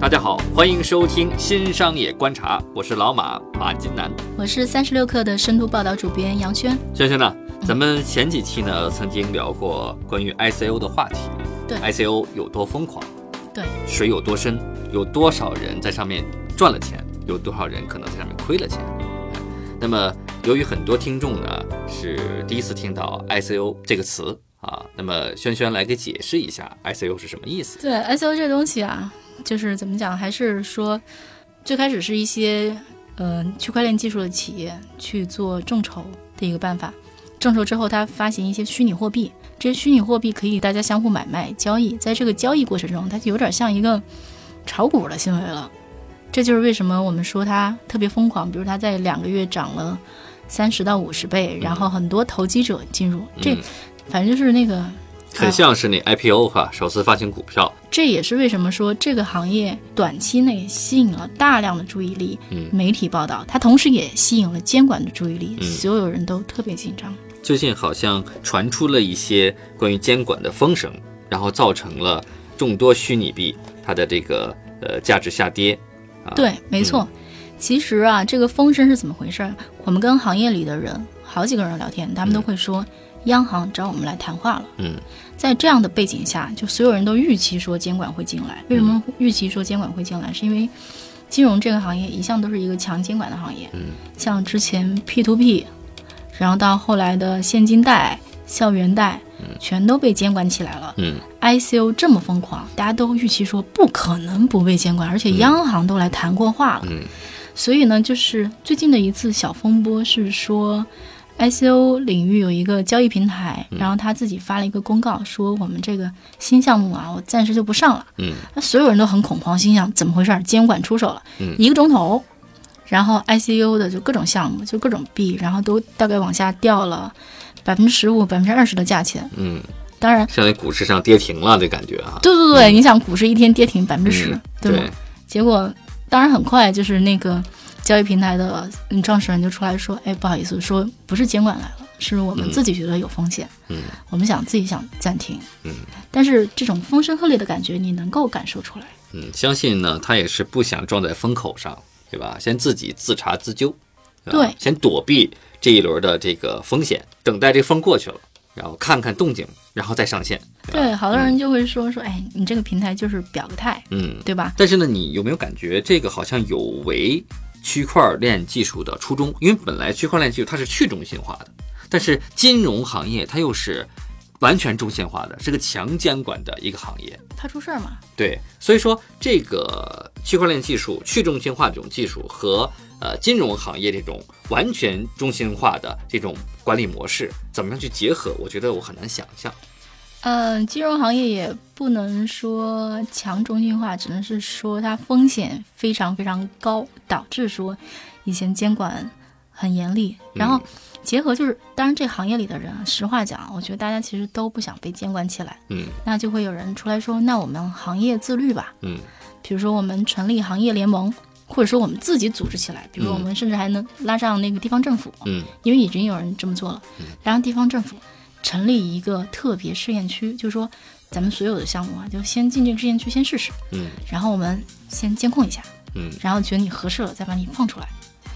大家好，欢迎收听新商业观察，我是老马马金南，我是三十六克的深度报道主编杨轩。轩轩呢，咱们前几期呢曾经聊过关于 ICO 的话题，对，ICO 有多疯狂，对，水有多深，有多少人在上面赚了钱，有多少人可能在上面亏了钱。那么由于很多听众呢是第一次听到 ICO 这个词啊，那么轩轩来给解释一下 ICO 是什么意思？对，ICO 这东西啊。就是怎么讲，还是说，最开始是一些呃区块链技术的企业去做众筹的一个办法。众筹之后，它发行一些虚拟货币，这些虚拟货币可以大家相互买卖交易。在这个交易过程中，它就有点像一个炒股的行为了。这就是为什么我们说它特别疯狂。比如它在两个月涨了三十到五十倍，然后很多投机者进入。这反正就是那个。很像是那 IPO 哈，首次发行股票。这也是为什么说这个行业短期内吸引了大量的注意力，嗯媒体报道，它同时也吸引了监管的注意力，所有人都特别紧张。最近好像传出了一些关于监管的风声，然后造成了众多虚拟币它的这个呃价值下跌。对，没错。其实啊，这个风声是怎么回事？我们跟行业里的人好几个人聊天，他们都会说。央行找我们来谈话了。嗯，在这样的背景下，就所有人都预期说监管会进来。为什么预期说监管会进来？是因为金融这个行业一向都是一个强监管的行业。嗯，像之前 P to P，然后到后来的现金贷、校园贷，全都被监管起来了。嗯，ICO 这么疯狂，大家都预期说不可能不被监管，而且央行都来谈过话了。嗯，所以呢，就是最近的一次小风波是说。ICO 领域有一个交易平台，然后他自己发了一个公告，说我们这个新项目啊，我暂时就不上了。嗯，那所有人都很恐慌，心想怎么回事？监管出手了。嗯，一个钟头，然后 ICO 的就各种项目，就各种币，然后都大概往下掉了百分之十五、百分之二十的价钱。嗯，当然，相当于股市上跌停了这感觉啊。对对对，你想股市一天跌停百分之十，对吗？结果当然很快就是那个。交易平台的创始人就出来说：“哎，不好意思，说不是监管来了，是我们自己觉得有风险，嗯，我们想自己想暂停，嗯，但是这种风声鹤唳的感觉，你能够感受出来，嗯，相信呢，他也是不想撞在风口上，对吧？先自己自查自纠，对，先躲避这一轮的这个风险，等待这风过去了，然后看看动静，然后再上线。对，好多人就会说说，哎，你这个平台就是表个态，嗯，对吧？但是呢，你有没有感觉这个好像有违？区块链技术的初衷，因为本来区块链技术它是去中心化的，但是金融行业它又是完全中心化的，是个强监管的一个行业，怕出事儿嘛？对，所以说这个区块链技术去中心化这种技术和呃金融行业这种完全中心化的这种管理模式，怎么样去结合？我觉得我很难想象。嗯，金融行业也不能说强中心化，只能是说它风险非常非常高，导致说以前监管很严厉。然后结合就是，当然这行业里的人，实话讲，我觉得大家其实都不想被监管起来。嗯，那就会有人出来说，那我们行业自律吧。嗯，比如说我们成立行业联盟，或者说我们自己组织起来，比如我们甚至还能拉上那个地方政府。嗯，因为已经有人这么做了，拉上地方政府。成立一个特别试验区，就是说，咱们所有的项目啊，就先进这个试验区先试试，嗯，然后我们先监控一下，嗯，然后觉得你合适了，再把你放出来，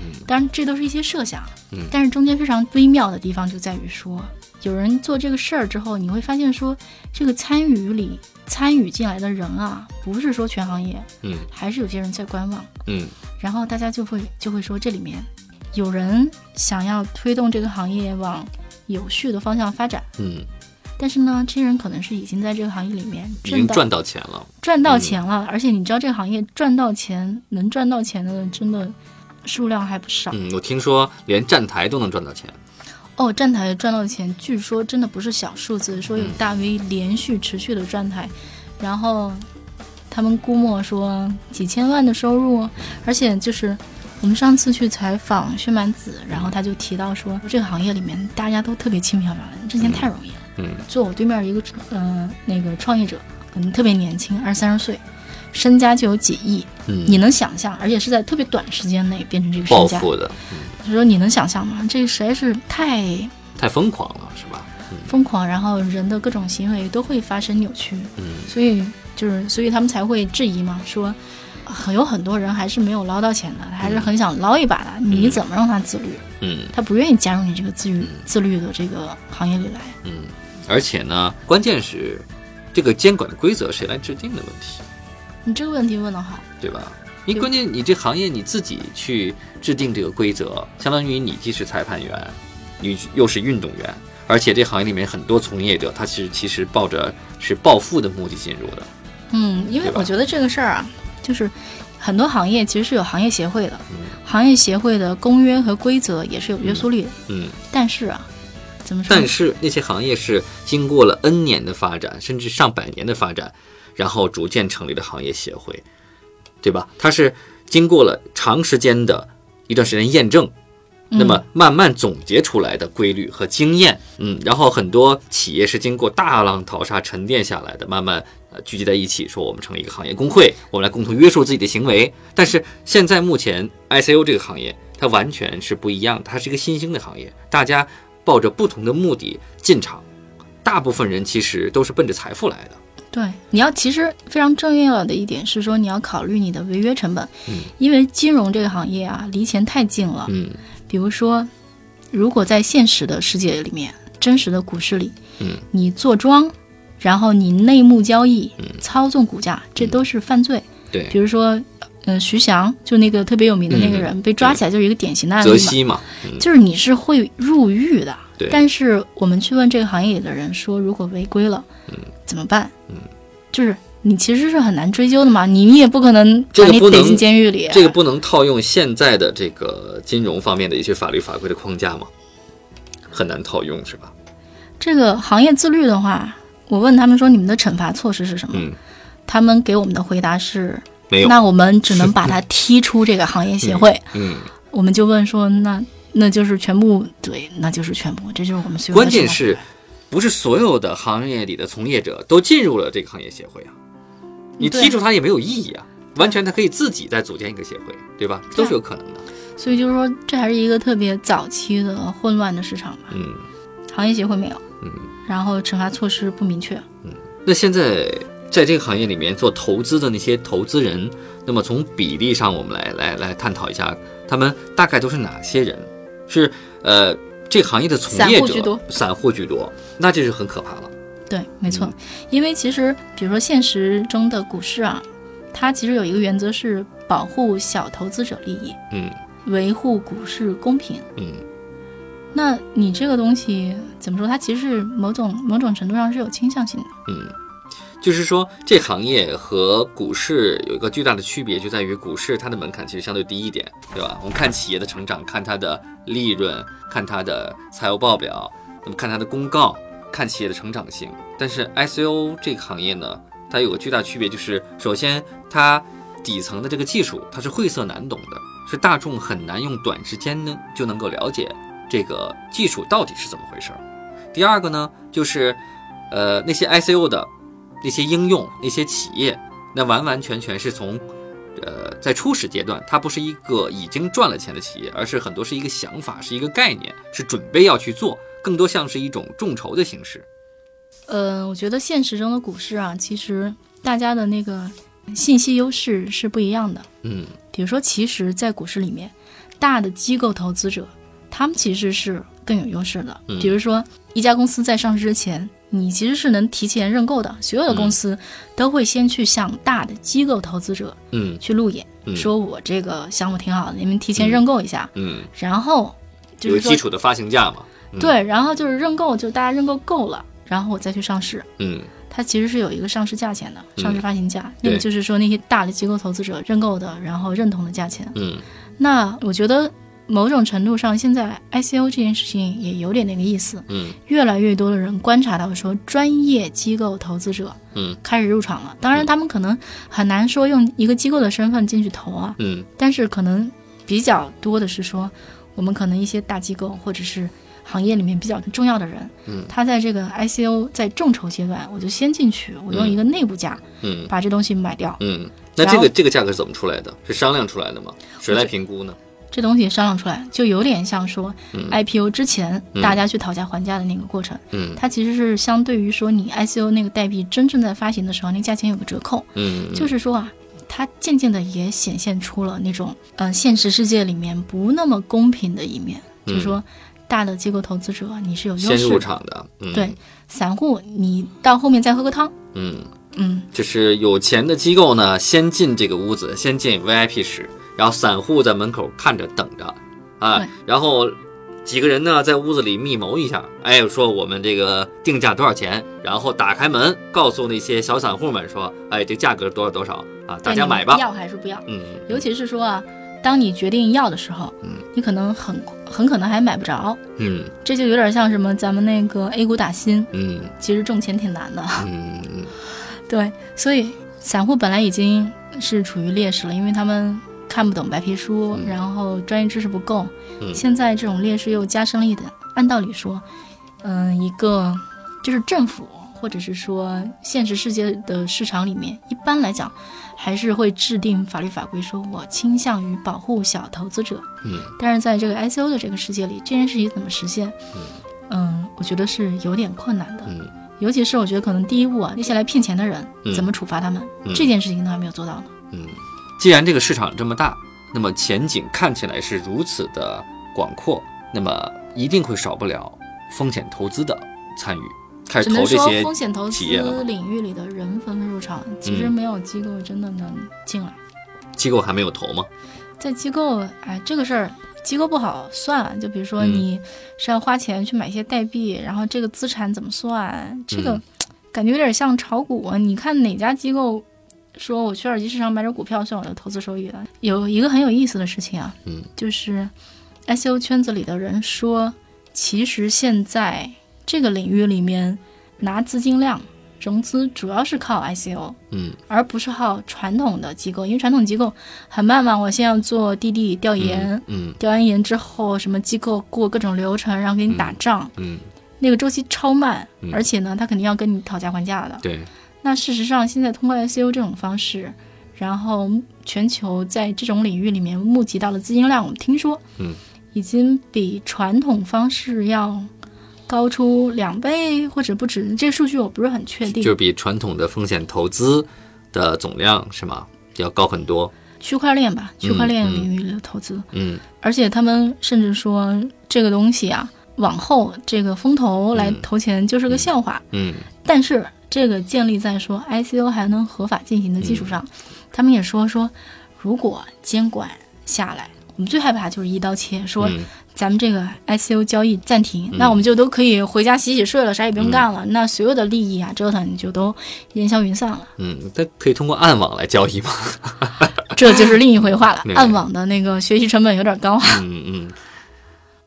嗯，当然这都是一些设想，嗯，但是中间非常微妙的地方就在于说，有人做这个事儿之后，你会发现说，这个参与里参与进来的人啊，不是说全行业，嗯，还是有些人在观望，嗯，然后大家就会就会说，这里面有人想要推动这个行业往。有序的方向发展，嗯，但是呢，这些人可能是已经在这个行业里面已经赚到钱了，赚到钱了，而且你知道这个行业赚到钱能赚到钱的真的数量还不少。嗯，我听说连站台都能赚到钱。哦，站台赚到钱，据说真的不是小数字，说有大 V 连续持续的站台，然后他们估摸说几千万的收入，而且就是我们上次去采访薛蛮子，然后他就提到说，这个行业里面大家都特别轻飘飘的，挣钱太容易了。嗯坐我对面一个呃那个创业者，可能特别年轻，二三十岁，身家就有几亿，嗯，你能想象？而且是在特别短时间内变成这个身家。暴富的，嗯他说你能想象吗？这实在是太太疯狂了，是吧？疯狂，然后人的各种行为都会发生扭曲，嗯所以就是所以他们才会质疑嘛，说很有很多人还是没有捞到钱的，还是很想捞一把的，你怎么让他自律？嗯他不愿意加入你这个自律自律的这个行业里来。嗯，而且呢，关键是这个监管的规则谁来制定的问题，你这个问题问得好，对吧？你关键你这行业你自己去制定这个规则，相当于你既是裁判员，你又是运动员，而且这行业里面很多从业者他是其实抱着是暴富的目的进入的，嗯，因为我觉得这个事儿啊，就是很多行业其实是有行业协会的，嗯行业协会的公约和规则也是有约束力的，嗯。但是啊，怎么说？但是那些行业是经过了 N 年的发展，甚至上百年的发展，然后逐渐成立的行业协会，对吧？它是经过了长时间的一段时间验证，那么慢慢总结出来的规律和经验，嗯，然后很多企业是经过大浪淘沙沉淀下来的，慢慢呃聚集在一起，说我们成立一个行业工会，我们来共同约束自己的行为。但是现在目前 ICO 这个行业，它完全是不一样的，它是一个新兴的行业，大家抱着不同的目的进场，大部分人其实都是奔着财富来的。对，你要其实非常重要的一点是说，你要考虑你的违约成本，嗯因为金融这个行业啊，离钱太近了。嗯比如说，如果在现实的世界里面，真实的股市里，嗯，你做庄，然后你内幕交易、操纵股价，这都是犯罪。对。比如说，呃，徐翔就那个特别有名的那个人、嗯。被抓起来，就是一个典型的案例泽嘛。西嘛，嗯。就是你是会入狱的。对。但是我们去问这个行业里的人说，如果违规了，怎么办？嗯，就是你其实是很难追究的嘛，你你也不可能把你逮进监狱里。这个不能套用现在的这个金融方面的一些法律法规的框架吗？很难套用是吧？这个行业自律的话，我问他们说你们的惩罚措施是什么？嗯，他们给我们的回答是，没有。那我们只能把他踢出这个行业协会。嗯，我们就问说，那那就是全部对，那就是全部，这就是我们所有的关键是不是所有的行业里的从业者都进入了这个行业协会啊？你踢出他也没有意义啊，完全他可以自己再组建一个协会，对吧？都是有可能的。所以就是说，这还是一个特别早期的混乱的市场吧。嗯行业协会没有，嗯。然后惩罚措施不明确。嗯那现在在这个行业里面做投资的那些投资人，那么从比例上，我们来来来探讨一下，他们大概都是哪些人？是呃，这个行业的从业者，散户居多散户居多，那这是很可怕了。对，没错，嗯因为其实比如说现实中的股市啊，它其实有一个原则是保护小投资者利益，嗯维护股市公平。嗯那你这个东西怎么说？它其实是某种某种程度上是有倾向性的。嗯，就是说这行业和股市有一个巨大的区别，就在于股市它的门槛其实相对低一点，对吧？我们看企业的成长，看它的利润，看它的财务报表，那么看它的公告，看企业的成长性。但是 ICO 这个行业呢，它有个巨大区别，就是首先它底层的这个技术它是晦涩难懂的，是大众很难用短时间呢就能够了解这个技术到底是怎么回事儿。第二个呢，就是呃那些 ICO 的那些应用、那些企业，那完完全全是从呃在初始阶段，它不是一个已经赚了钱的企业，而是很多是一个想法，是一个概念，是准备要去做，更多像是一种众筹的形式。呃，我觉得现实中的股市啊，其实大家的那个信息优势是不一样的。嗯比如说，其实，在股市里面，大的机构投资者，他们其实是更有优势的。嗯比如说，一家公司在上市之前，你其实是能提前认购的，所有的公司都会先去向大的机构投资者嗯去路演，嗯说我这个项目挺好的，你们提前认购一下，嗯，然后就是基础的发行价嘛。嗯。对，然后就是认购，就大家认购够了，然后我再去上市。嗯。它其实是有一个上市价钱的，上市发行价，那个就是说那些大的机构投资者认购的，然后认同的价钱。嗯。那我觉得某种程度上，现在 ICO 这件事情也有点那个意思，嗯。越来越多的人观察到说，专业机构投资者嗯。开始入场了。当然，他们可能很难说用一个机构的身份进去投啊，嗯。但是可能比较多的是说，我们可能一些大机构或者是行业里面比较重要的人，嗯他在这个 ICO 在众筹阶段，我就先进去，我用一个内部价嗯把这东西买掉。嗯，那这个这个价格是怎么出来的？是商量出来的吗？谁来评估呢？这东西商量出来，就有点像说嗯 IPO 之前嗯大家去讨价还价的那个过程。嗯它其实是相对于说你 ICO 那个代币真正在发行的时候，那价钱有个折扣。嗯，就是说啊，它渐渐的也显现出了那种呃现实世界里面不那么公平的一面，嗯就是说大的机构投资者你是有优先入，场的，嗯，对，散户你到后面再喝个汤，嗯，嗯，就是有钱的机构呢，先进这个屋子，先进 VIP 室，然后散户在门口看着等着，啊，然后几个人呢在屋子里密谋一下，哎，说我们这个定价多少钱，然后打开门告诉那些小散户们说，哎，这价格多少多少啊，大家买吧，要还是不要？嗯，尤其是说啊，当你决定要的时候，嗯。你可能很很可能还买不着，嗯。这就有点像什么咱们那个 A 股打新，嗯。其实挣钱挺难的。嗯嗯。对，所以散户本来已经是处于劣势了，因为他们看不懂白皮书，嗯。然后专业知识不够。嗯。现在这种劣势又加深了一点。按道理说，嗯、一个就是政府或者是说现实世界的市场里面，一般来讲还是会制定法律法规，说我倾向于保护小投资者。嗯但是在这个 ICO 的这个世界里，这件事情怎么实现？嗯，我觉得是有点困难的。嗯尤其是我觉得可能第一步啊，那些来骗钱的人嗯怎么处罚他们，嗯这件事情都还没有做到呢。嗯，既然这个市场这么大，那么前景看起来是如此的广阔，那么一定会少不了风险投资的参与，开始只能说投这些风险投资领域里的人纷纷入场，其实嗯没有机构真的能进来。机构还没有投吗？在机构，哎，这个事儿机构不好算。就比如说嗯你是要花钱去买一些代币，然后这个资产怎么算？这个嗯感觉有点像炒股啊。你看哪家机构说我去二级市场买点股票算我的投资收益了？有一个很有意思的事情啊，嗯，就是 ICO 圈子里的人说，其实现在这个领域里面拿资金量。融资主要是靠 ICO，嗯而不是靠传统的机构，因为传统机构很慢嘛，我先要做滴滴调研，嗯调完研之后，什么机构过各种流程，然后给你打账，嗯，那个周期超慢，嗯而且呢，他肯定要跟你讨价还价的。对，那事实上，现在通过 ICO 这种方式，然后全球在这种领域里面募集到的资金量，我们听说，嗯，已经比传统方式要高出两倍或者不止，这个数据我不是很确定。就比传统的风险投资的总量是吗？要高很多。区块链吧，区块链嗯领域的投资，嗯而且他们甚至说这个东西啊，往后这个风投来投钱就是个笑话。嗯但是这个建立在说 ICO 还能合法进行的基础嗯上，他们也说说，如果监管下来，我们最害怕就是一刀切，说嗯咱们这个 ICO 交易暂停，嗯那我们就都可以回家洗洗睡了，啥也不用干了，那所有的利益啊折腾就都烟消云散了，嗯，它可以通过暗网来交易吗？这就是另一回话了。暗网的那个学习成本有点高啊。嗯嗯。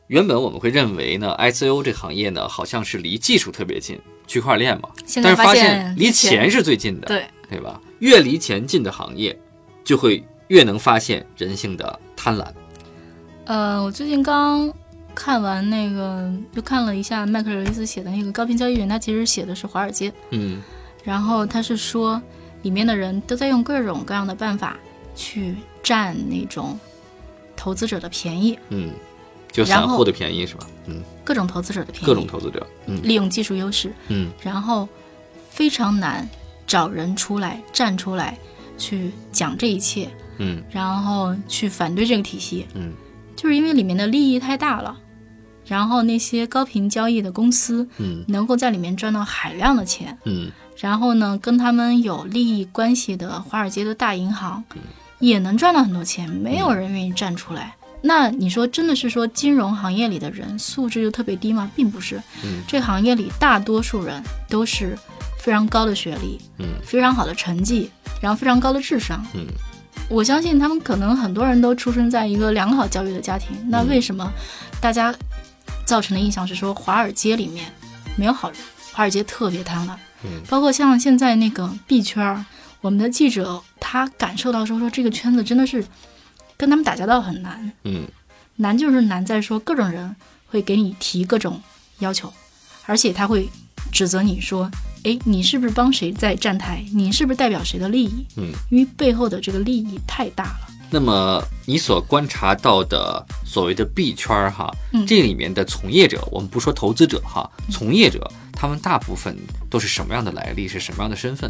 原本我们会认为呢，ICO 这行业呢，好像是离技术特别近，区块链嘛，现在但是发现现离钱是最近的，对，对吧？越离钱近的行业，就会越能发现人性的贪婪。呃，我最近刚看完那个，又看了一下麦克尔维斯写的那个《高频交易员》，他其实写的是华尔街，嗯。然后他是说里面的人都在用各种各样的办法去占那种投资者的便宜，嗯，就然后散户的便宜是吧？嗯，各种投资者的便宜，各种投资者，嗯。利用技术优势，嗯。然后非常难找人出来站出来去讲这一切，嗯。然后去反对这个体系，嗯就是因为里面的利益太大了，然后那些高频交易的公司嗯。能够在里面赚到海量的钱，嗯。然后呢，跟他们有利益关系的华尔街的大银行也能赚到很多钱，没有人愿意站出来。那你说真的是说金融行业里的人素质就特别低吗？并不是，嗯。这行业里大多数人都是非常高的学历，嗯。非常好的成绩，然后非常高的智商。嗯我相信他们可能很多人都出生在一个良好教育的家庭。那为什么大家造成的印象是说华尔街里面没有好人，华尔街特别贪婪？嗯包括像现在那个币圈儿，我们的记者他感受到说说这个圈子真的是跟他们打交道很难。嗯难就是难在说各种人会给你提各种要求，而且他会指责你说，诶，你是不是帮谁在站台？你是不是代表谁的利益？嗯，因为背后的这个利益太大了。那么你所观察到的所谓的币圈儿哈，嗯这里面的从业者，我们不说投资者哈，从业者他们大部分都是什么样的来历，是什么样的身份？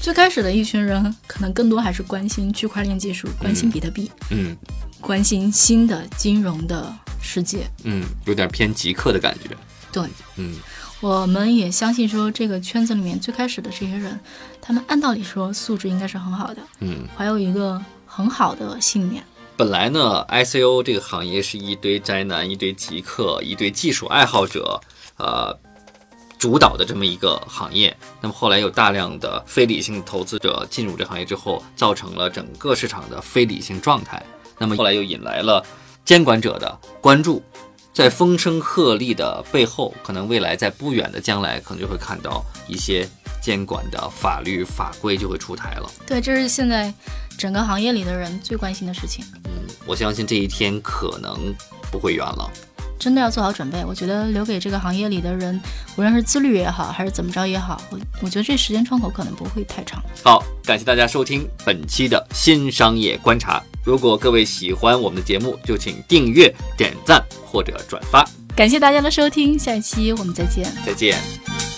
最开始的一群人可能更多还是关心区块链技术，关心比特币，嗯关心新的金融的世界。嗯，有点偏极客的感觉。对，嗯我们也相信说，这个圈子里面最开始的这些人，他们按道理说素质应该是很好的，嗯，怀有一个很好的信念。本来呢，ICO 这个行业是一堆宅男、一堆极客、一堆技术爱好者，呃，主导的这么一个行业。那么后来有大量的非理性投资者进入这行业之后，造成了整个市场的非理性状态。那么后来又引来了监管者的关注，在风声鹤唳的背后，可能未来在不远的将来，可能就会看到一些监管的法律法规就会出台了。对，这是现在整个行业里的人最关心的事情。嗯我相信这一天可能不会远了。真的要做好准备。我觉得留给这个行业里的人，无论是自律也好，还是怎么着也好，我我觉得这时间窗口可能不会太长。好，感谢大家收听本期的新商业观察。如果各位喜欢我们的节目，就请订阅、点赞或者转发。感谢大家的收听，下一期我们再见。再见。